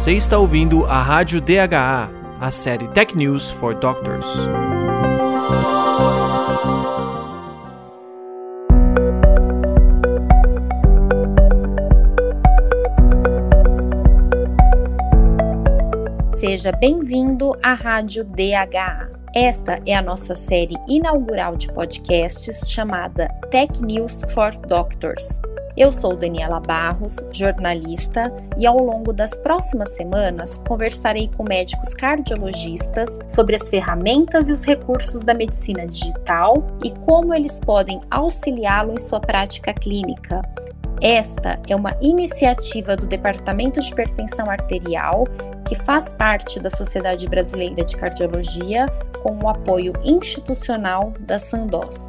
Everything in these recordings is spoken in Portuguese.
Você está ouvindo a Rádio DHA, a série Tech News for Doctors. Seja bem-vindo à Rádio DHA. Esta é a nossa série inaugural de podcasts chamada Tech News for Doctors. Eu sou Daniela Barros, jornalista, e ao longo das próximas semanas conversarei com médicos cardiologistas sobre as ferramentas e os recursos da medicina digital e como eles podem auxiliá-lo em sua prática clínica. Esta é uma iniciativa do Departamento de Hipertensão Arterial, que faz parte da Sociedade Brasileira de Cardiologia, com o apoio institucional da Sandoz.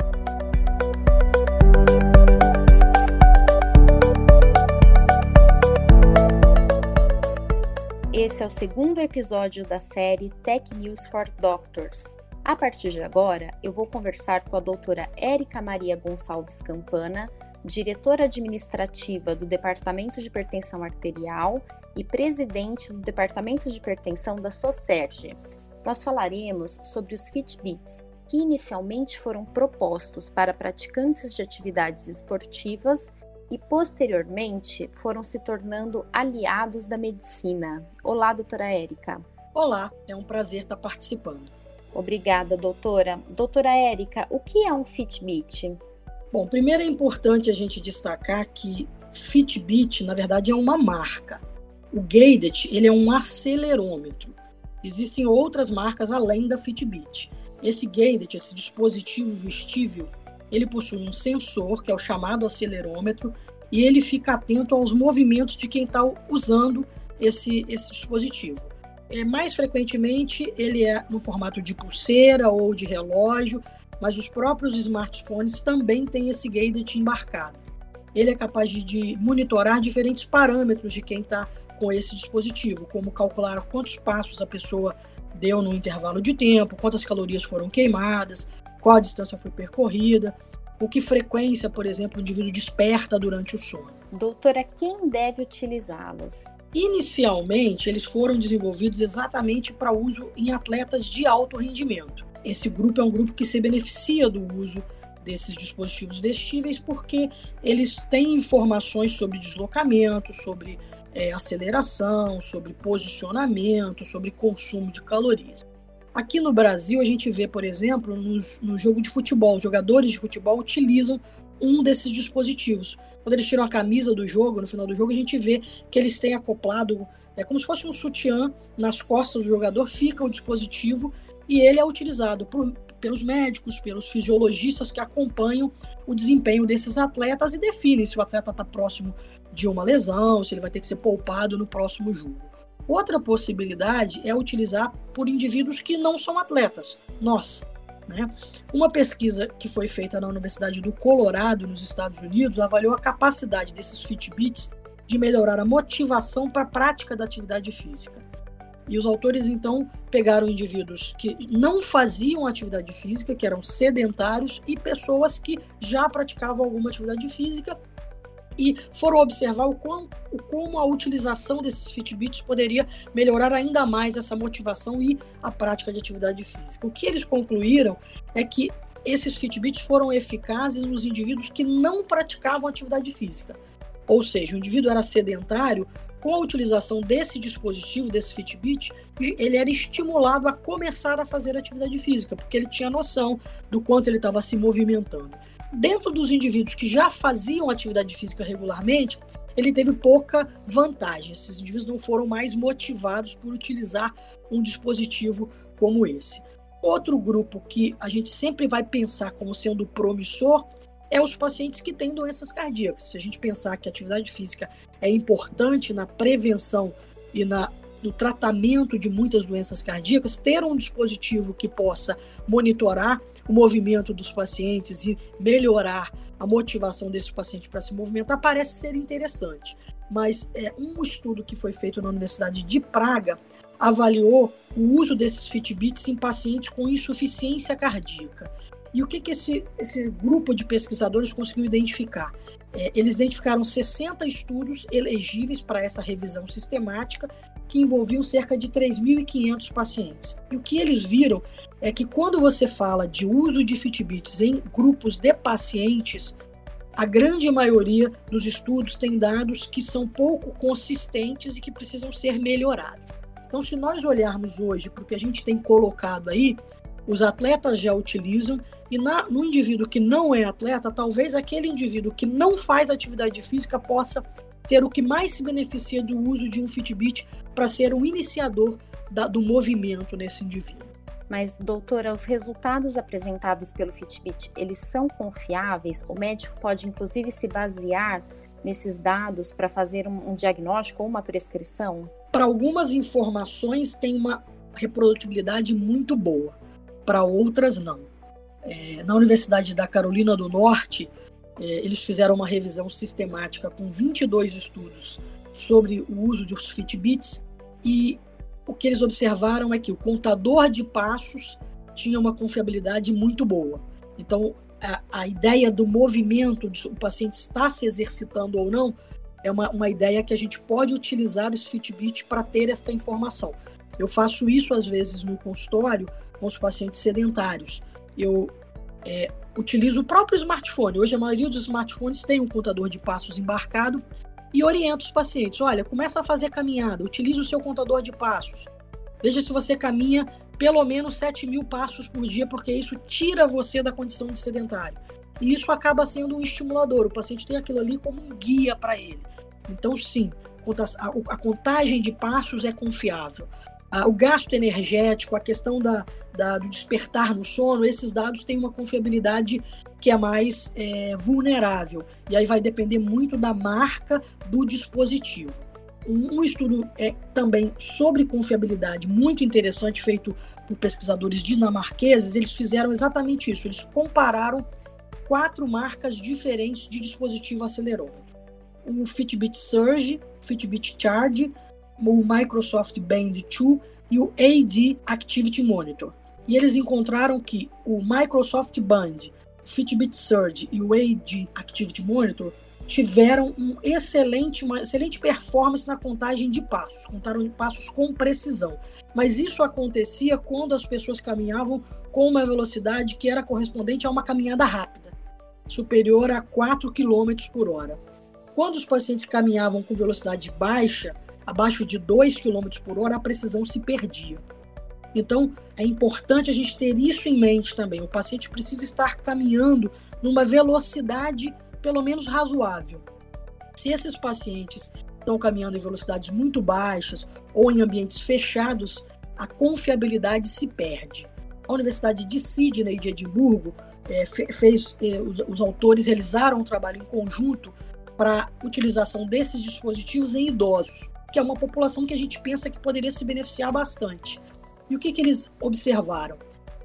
Esse é o segundo episódio da série Tech News for Doctors. A partir de agora, eu vou conversar com a doutora Érica Maria Gonçalves Campana, diretora administrativa do Departamento de Hipertensão Arterial e presidente do Departamento de Hipertensão da SOCERG. Nós falaremos sobre os Fitbits, que inicialmente foram propostos para praticantes de atividades esportivas e posteriormente foram se tornando aliados da medicina. Olá, doutora Érica. Olá, é um prazer estar participando. Obrigada, doutora. Doutora Érica, o que é um Fitbit? Bom, primeiro é importante a gente destacar que Fitbit, na verdade, é uma marca. O Guided, ele é um acelerômetro. Existem outras marcas além da Fitbit. Esse Guided, esse dispositivo vestível, ele possui um sensor, que é o chamado acelerômetro, e ele fica atento aos movimentos de quem está usando esse, esse dispositivo. É, mais frequentemente, ele é no formato de pulseira ou de relógio, mas os próprios smartphones também têm esse gadget embarcado. Ele é capaz de, de monitorar diferentes parâmetros de quem está com esse dispositivo, como calcular quantos passos a pessoa deu no intervalo de tempo, quantas calorias foram queimadas, qual a distância foi percorrida, com que frequência, por exemplo, o indivíduo desperta durante o sono. Doutora, quem deve utilizá-los? Inicialmente, eles foram desenvolvidos exatamente para uso em atletas de alto rendimento esse grupo é um grupo que se beneficia do uso desses dispositivos vestíveis porque eles têm informações sobre deslocamento, sobre é, aceleração, sobre posicionamento, sobre consumo de calorias. Aqui no Brasil, a gente vê, por exemplo, no jogo de futebol, os jogadores de futebol utilizam um desses dispositivos. Quando eles tiram a camisa do jogo, no final do jogo, a gente vê que eles têm acoplado, é como se fosse um sutiã nas costas do jogador, fica o dispositivo e ele é utilizado por, pelos médicos, pelos fisiologistas que acompanham o desempenho desses atletas e definem se o atleta está próximo de uma lesão, se ele vai ter que ser poupado no próximo jogo. Outra possibilidade é utilizar por indivíduos que não são atletas, nós. Né? Uma pesquisa que foi feita na Universidade do Colorado, nos Estados Unidos, avaliou a capacidade desses Fitbits de melhorar a motivação para a prática da atividade física. E os autores então pegaram indivíduos que não faziam atividade física, que eram sedentários, e pessoas que já praticavam alguma atividade física e foram observar o, quão, o como a utilização desses Fitbits poderia melhorar ainda mais essa motivação e a prática de atividade física. O que eles concluíram é que esses Fitbits foram eficazes nos indivíduos que não praticavam atividade física. Ou seja, o indivíduo era sedentário, com a utilização desse dispositivo, desse Fitbit, ele era estimulado a começar a fazer atividade física, porque ele tinha noção do quanto ele estava se movimentando. Dentro dos indivíduos que já faziam atividade física regularmente, ele teve pouca vantagem. Esses indivíduos não foram mais motivados por utilizar um dispositivo como esse. Outro grupo que a gente sempre vai pensar como sendo promissor é os pacientes que têm doenças cardíacas. Se a gente pensar que a atividade física é importante na prevenção e na, no tratamento de muitas doenças cardíacas, ter um dispositivo que possa monitorar o movimento dos pacientes e melhorar a motivação desses pacientes para se movimentar parece ser interessante. Mas é, um estudo que foi feito na Universidade de Praga avaliou o uso desses Fitbits em pacientes com insuficiência cardíaca. E o que, que esse, esse grupo de pesquisadores conseguiu identificar? É, eles identificaram 60 estudos elegíveis para essa revisão sistemática que envolviam cerca de 3.500 pacientes. E o que eles viram é que quando você fala de uso de Fitbits em grupos de pacientes, a grande maioria dos estudos tem dados que são pouco consistentes e que precisam ser melhorados. Então, se nós olharmos hoje para o que a gente tem colocado aí, os atletas já utilizam, e na, no indivíduo que não é atleta, talvez aquele indivíduo que não faz atividade física possa ter o que mais se beneficia do uso de um Fitbit para ser um iniciador da, do movimento nesse indivíduo. Mas, doutora, os resultados apresentados pelo Fitbit, eles são confiáveis? O médico pode, inclusive, se basear nesses dados para fazer um, um diagnóstico ou uma prescrição? Para algumas informações, tem uma reprodutibilidade muito boa, para outras, não. É, na Universidade da Carolina do Norte, eles fizeram uma revisão sistemática com 22 estudos sobre o uso de Fitbits e o que eles observaram é que o contador de passos tinha uma confiabilidade muito boa. Então, a, a ideia do movimento, de o paciente está se exercitando ou não, é uma, uma ideia que a gente pode utilizar os Fitbit para ter esta informação. Eu faço isso às vezes no consultório com os pacientes sedentários. Eu é, utilizo o próprio smartphone. Hoje a maioria dos smartphones tem um contador de passos embarcado e oriento os pacientes. Olha, começa a fazer caminhada, utilize o seu contador de passos. Veja se você caminha pelo menos 7 mil passos por dia, porque isso tira você da condição de sedentário. E isso acaba sendo um estimulador. O paciente tem aquilo ali como um guia para ele. Então, sim, a contagem de passos é confiável. O gasto energético, a questão da, da, do despertar no sono, esses dados têm uma confiabilidade que é mais é, vulnerável. E aí vai depender muito da marca do dispositivo. Um, um estudo é, também sobre confiabilidade muito interessante, feito por pesquisadores dinamarqueses, eles fizeram exatamente isso. Eles compararam quatro marcas diferentes de dispositivo acelerômetro. O Fitbit Surge, o Fitbit Charge, o Microsoft Band 2 e o AD Activity Monitor. E eles encontraram que o Microsoft Band, Fitbit Surge e o AD Activity Monitor tiveram um excelente, uma excelente performance na contagem de passos, contaram passos com precisão. Mas isso acontecia quando as pessoas caminhavam com uma velocidade que era correspondente a uma caminhada rápida, superior a 4 km por hora. Quando os pacientes caminhavam com velocidade baixa, abaixo de 2 km por hora, a precisão se perdia. Então, é importante a gente ter isso em mente também. O paciente precisa estar caminhando numa velocidade pelo menos razoável. Se esses pacientes estão caminhando em velocidades muito baixas ou em ambientes fechados, a confiabilidade se perde. A Universidade de Sydney de Edimburgo é, fez, é, os, os autores realizaram um trabalho em conjunto para utilização desses dispositivos em idosos, que é uma população que a gente pensa que poderia se beneficiar bastante. E o que, que eles observaram?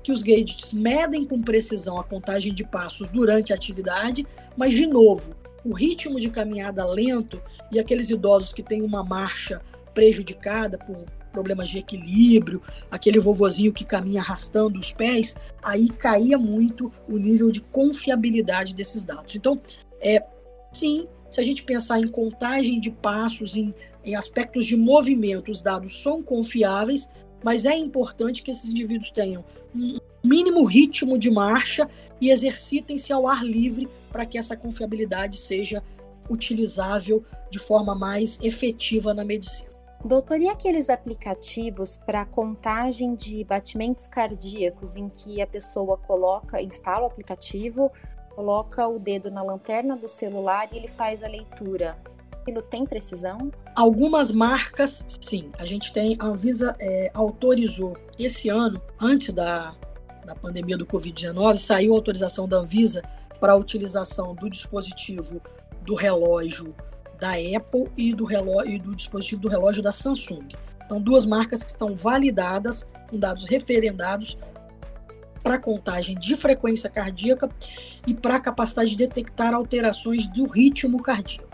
Que os gadgets medem com precisão a contagem de passos durante a atividade, mas, de novo, o ritmo de caminhada lento e aqueles idosos que têm uma marcha prejudicada por problemas de equilíbrio, aquele vovozinho que caminha arrastando os pés, aí caía muito o nível de confiabilidade desses dados. Então, é sim, se a gente pensar em contagem de passos, em, em aspectos de movimento, os dados são confiáveis, mas é importante que esses indivíduos tenham um mínimo ritmo de marcha e exercitem-se ao ar livre para que essa confiabilidade seja utilizável de forma mais efetiva na medicina. Doutor, e aqueles aplicativos para contagem de batimentos cardíacos em que a pessoa coloca, instala o aplicativo, coloca o dedo na lanterna do celular e ele faz a leitura? Aquilo tem precisão? Algumas marcas, sim. A gente tem, a Anvisa é, autorizou esse ano, antes da, da pandemia do Covid-19, saiu a autorização da Anvisa para a utilização do dispositivo do relógio da Apple e do, relógio, e do dispositivo do relógio da Samsung. Então, duas marcas que estão validadas, com dados referendados para contagem de frequência cardíaca e para capacidade de detectar alterações do ritmo cardíaco.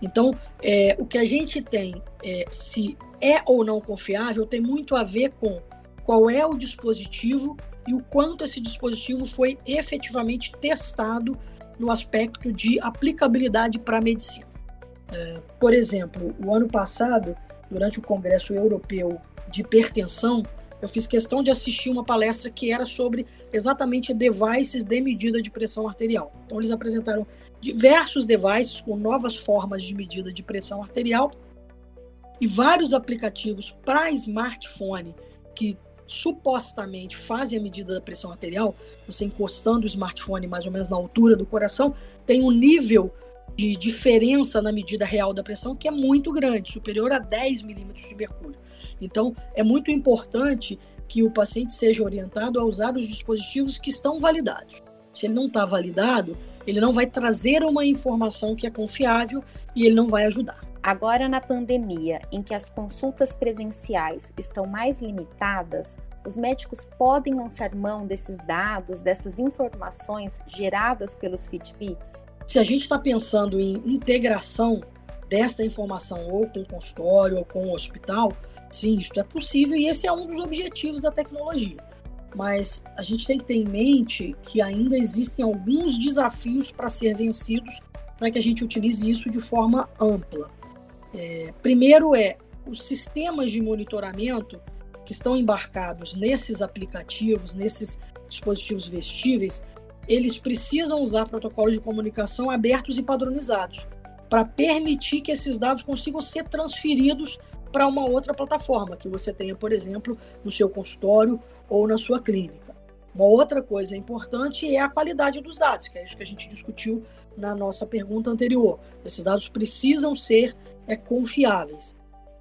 Então, é, o que a gente tem, é, se é ou não confiável, tem muito a ver com qual é o dispositivo e o quanto esse dispositivo foi efetivamente testado no aspecto de aplicabilidade para a medicina. É, por exemplo, o ano passado, durante o Congresso Europeu de Hipertensão, eu fiz questão de assistir uma palestra que era sobre exatamente devices de medida de pressão arterial. Então, eles apresentaram diversos devices com novas formas de medida de pressão arterial e vários aplicativos para smartphone que supostamente fazem a medida da pressão arterial, você encostando o smartphone mais ou menos na altura do coração, tem um nível de diferença na medida real da pressão que é muito grande, superior a 10 milímetros de mercúrio. Então, é muito importante que o paciente seja orientado a usar os dispositivos que estão validados. Se ele não está validado, ele não vai trazer uma informação que é confiável e ele não vai ajudar. Agora, na pandemia, em que as consultas presenciais estão mais limitadas, os médicos podem lançar mão desses dados, dessas informações geradas pelos Fitbits? Se a gente está pensando em integração desta informação ou com o consultório ou com o hospital, sim, isso é possível e esse é um dos objetivos da tecnologia. Mas a gente tem que ter em mente que ainda existem alguns desafios para ser vencidos para que a gente utilize isso de forma ampla. É, primeiro é os sistemas de monitoramento que estão embarcados nesses aplicativos, nesses dispositivos vestíveis, eles precisam usar protocolos de comunicação abertos e padronizados para permitir que esses dados consigam ser transferidos para uma outra plataforma que você tenha, por exemplo, no seu consultório ou na sua clínica. Uma outra coisa importante é a qualidade dos dados, que é isso que a gente discutiu na nossa pergunta anterior. Esses dados precisam ser é, confiáveis.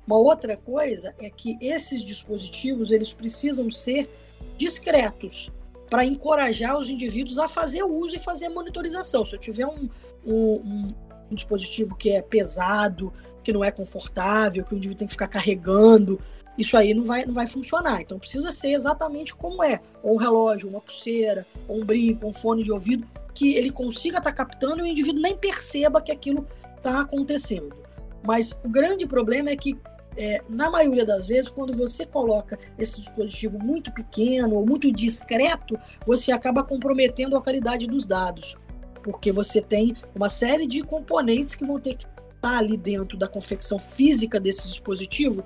Uma outra coisa é que esses dispositivos eles precisam ser discretos para encorajar os indivíduos a fazer uso e fazer monitorização. Se eu tiver um, um, um, um dispositivo que é pesado, que não é confortável, que o indivíduo tem que ficar carregando, isso aí não vai, não vai funcionar. Então precisa ser exatamente como é: ou um relógio, uma pulseira, ou um brinco, um fone de ouvido, que ele consiga estar tá captando e o indivíduo nem perceba que aquilo está acontecendo. Mas o grande problema é que, é, na maioria das vezes, quando você coloca esse dispositivo muito pequeno ou muito discreto, você acaba comprometendo a qualidade dos dados, porque você tem uma série de componentes que vão ter que estar ali dentro da confecção física desse dispositivo.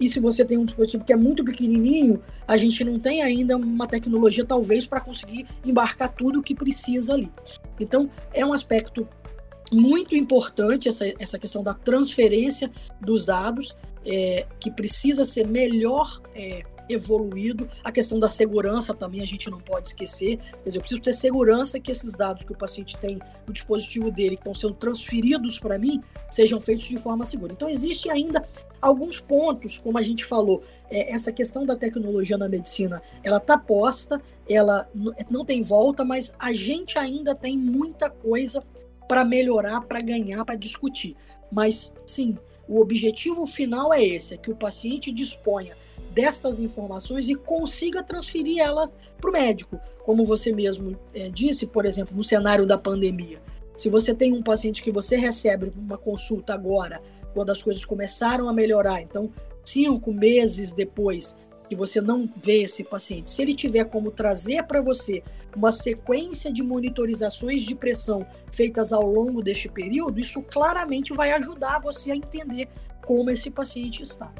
E se você tem um dispositivo que é muito pequenininho, a gente não tem ainda uma tecnologia, talvez, para conseguir embarcar tudo o que precisa ali. Então, é um aspecto muito importante essa, essa questão da transferência dos dados, é, que precisa ser melhor é, evoluído. A questão da segurança também a gente não pode esquecer. Quer dizer, eu preciso ter segurança que esses dados que o paciente tem no dispositivo dele, que estão sendo transferidos para mim, sejam feitos de forma segura. Então, existe ainda alguns pontos, como a gente falou, é, essa questão da tecnologia na medicina, ela está posta, ela não tem volta, mas a gente ainda tem muita coisa para melhorar, para ganhar, para discutir. Mas sim, o objetivo final é esse: é que o paciente disponha destas informações e consiga transferir elas para o médico. Como você mesmo é, disse, por exemplo, no cenário da pandemia. Se você tem um paciente que você recebe uma consulta agora, quando as coisas começaram a melhorar, então cinco meses depois que você não vê esse paciente, se ele tiver como trazer para você uma sequência de monitorizações de pressão feitas ao longo deste período, isso claramente vai ajudar você a entender como esse paciente está.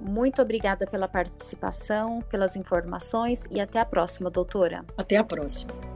Muito obrigada pela participação, pelas informações e até a próxima, doutora. Até a próxima.